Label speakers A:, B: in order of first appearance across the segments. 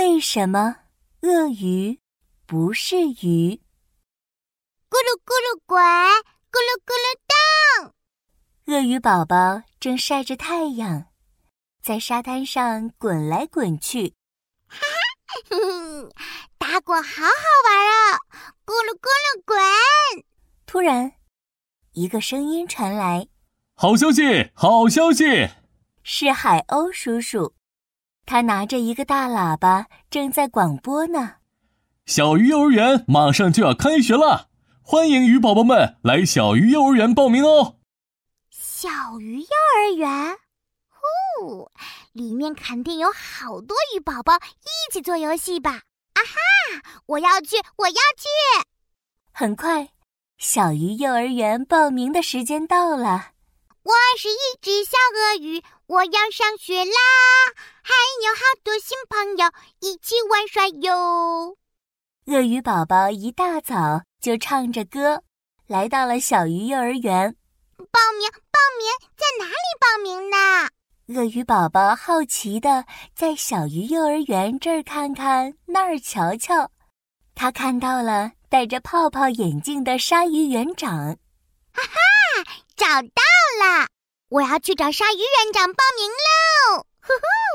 A: 为什么鳄鱼不是鱼？
B: 咕噜咕噜滚，咕噜咕噜荡。
A: 鳄鱼宝宝正晒着太阳，在沙滩上滚来滚去。
B: 哈哈，打滚好好玩啊！咕噜咕噜滚。
A: 突然，一个声音传来：“
C: 好消息，好消息！”
A: 是海鸥叔叔。他拿着一个大喇叭，正在广播呢。
C: 小鱼幼儿园马上就要开学了，欢迎鱼宝宝们来小鱼幼儿园报名哦！
B: 小鱼幼儿园，呼，里面肯定有好多鱼宝宝一起做游戏吧？啊哈，我要去，我要去！
A: 很快，小鱼幼儿园报名的时间到了。
B: 我是一只小鳄鱼，我要上学啦！还有好多新朋友一起玩耍哟。
A: 鳄鱼宝宝一大早就唱着歌来到了小鱼幼儿园。
B: 报名，报名，在哪里报名呢？
A: 鳄鱼宝宝好奇的在小鱼幼儿园这儿看看，那儿瞧瞧。他看到了戴着泡泡眼镜的鲨鱼园长。
B: 哈哈，找到！啦！我要去找鲨鱼园长报名喽！呼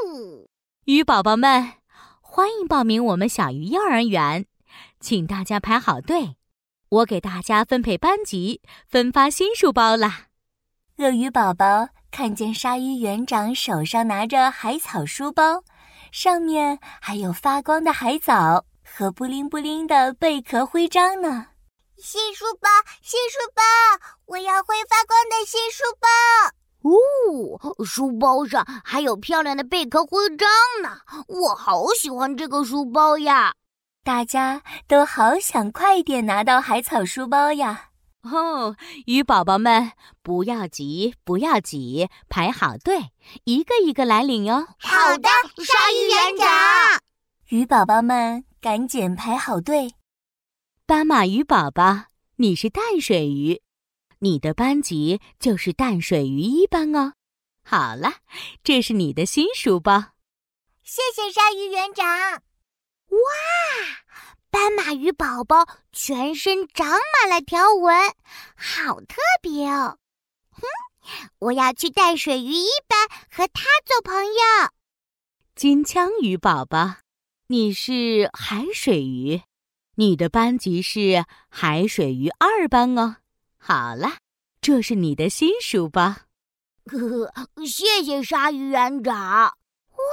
D: 呼，鱼宝宝们，欢迎报名我们小鱼幼儿园，请大家排好队，我给大家分配班级，分发新书包啦。
A: 鳄鱼宝宝看见鲨鱼园长手上拿着海草书包，上面还有发光的海藻和布灵布灵的贝壳徽章呢。
B: 新书包，新书包，我要会发光的新书包。
E: 哦，书包上还有漂亮的贝壳徽章呢，我好喜欢这个书包呀！
A: 大家都好想快点拿到海草书包呀！
D: 哦，鱼宝宝们不要急，不要急，排好队，一个一个来领哟。
B: 好的，鲨鱼园长。
A: 鱼宝宝们赶紧排好队。
D: 斑马鱼宝宝，你是淡水鱼，你的班级就是淡水鱼一班哦。好了，这是你的新书包。
B: 谢谢鲨鱼园长。哇，斑马鱼宝宝全身长满了条纹，好特别哦。哼，我要去淡水鱼一班和他做朋友。
D: 金枪鱼宝宝，你是海水鱼。你的班级是海水鱼二班哦。好了，这是你的新书包。
E: 呵呵，谢谢鲨鱼园长。哇，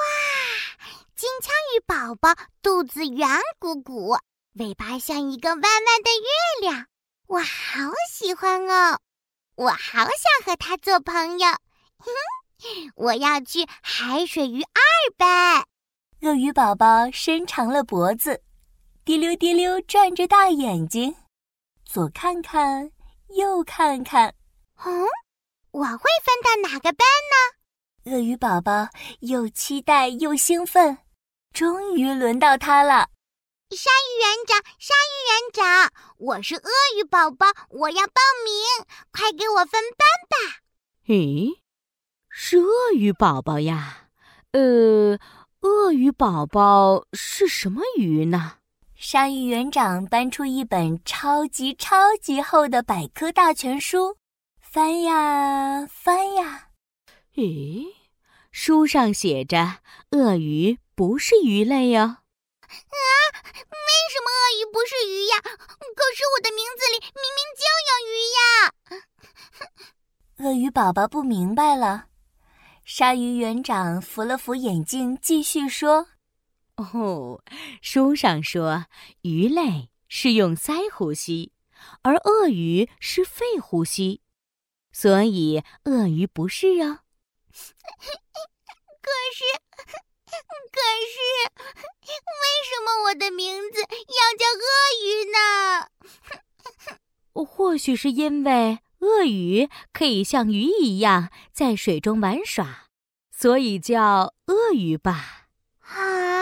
B: 金枪鱼宝宝肚子圆鼓鼓，尾巴像一个弯弯的月亮，我好喜欢哦！我好想和它做朋友。哼，我要去海水鱼二班。
A: 鳄鱼宝宝伸长了脖子。滴溜滴溜转着大眼睛，左看看，右看看。
B: 嗯，我会分到哪个班呢？
A: 鳄鱼宝宝又期待又兴奋，终于轮到他了。
B: 鲨鱼园长，鲨鱼园长，我是鳄鱼宝宝，我要报名，快给我分班吧。
D: 咦，是鳄鱼宝宝呀？呃，鳄鱼宝宝是什么鱼呢？
A: 鲨鱼园长搬出一本超级超级厚的百科大全书，翻呀翻呀。
D: 咦，书上写着鳄鱼不是鱼类哟。啊，
B: 为什么鳄鱼不是鱼呀？可是我的名字里明明就有
A: 鱼呀。鳄鱼宝宝不明白了。鲨鱼园长扶了扶眼镜，继续说。
D: 哦，书上说鱼类是用鳃呼吸，而鳄鱼是肺呼吸，所以鳄鱼不是哦。
B: 可是，可是，为什么我的名字要叫鳄鱼
D: 呢？或许是因为鳄鱼可以像鱼一样在水中玩耍，所以叫鳄鱼吧。
B: 啊。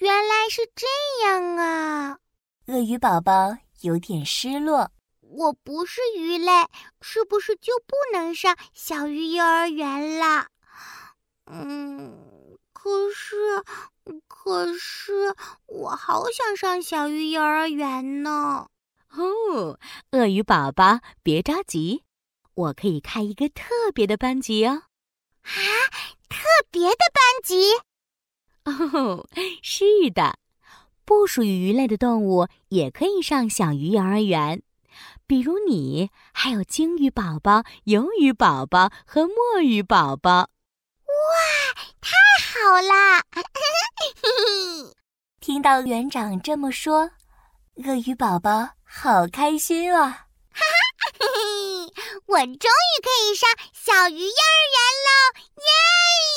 B: 原来是这样啊！
A: 鳄鱼宝宝有点失落。
B: 我不是鱼类，是不是就不能上小鱼幼儿园了？嗯，可是，可可是我好想上小鱼幼儿园呢。
D: 哦，鳄鱼宝宝，别着急，我可以开一个特别的班级哦。
B: 啊，特别的班级？
D: 哦，是的，不属于鱼类的动物也可以上小鱼幼儿园，比如你，还有鲸鱼宝宝、鱿鱼宝宝和墨鱼宝宝。
B: 哇，太好啦！
A: 听到园长这么说，鳄鱼宝宝好开心啊！
B: 哈哈，我终于可以上小鱼幼儿园喽！耶！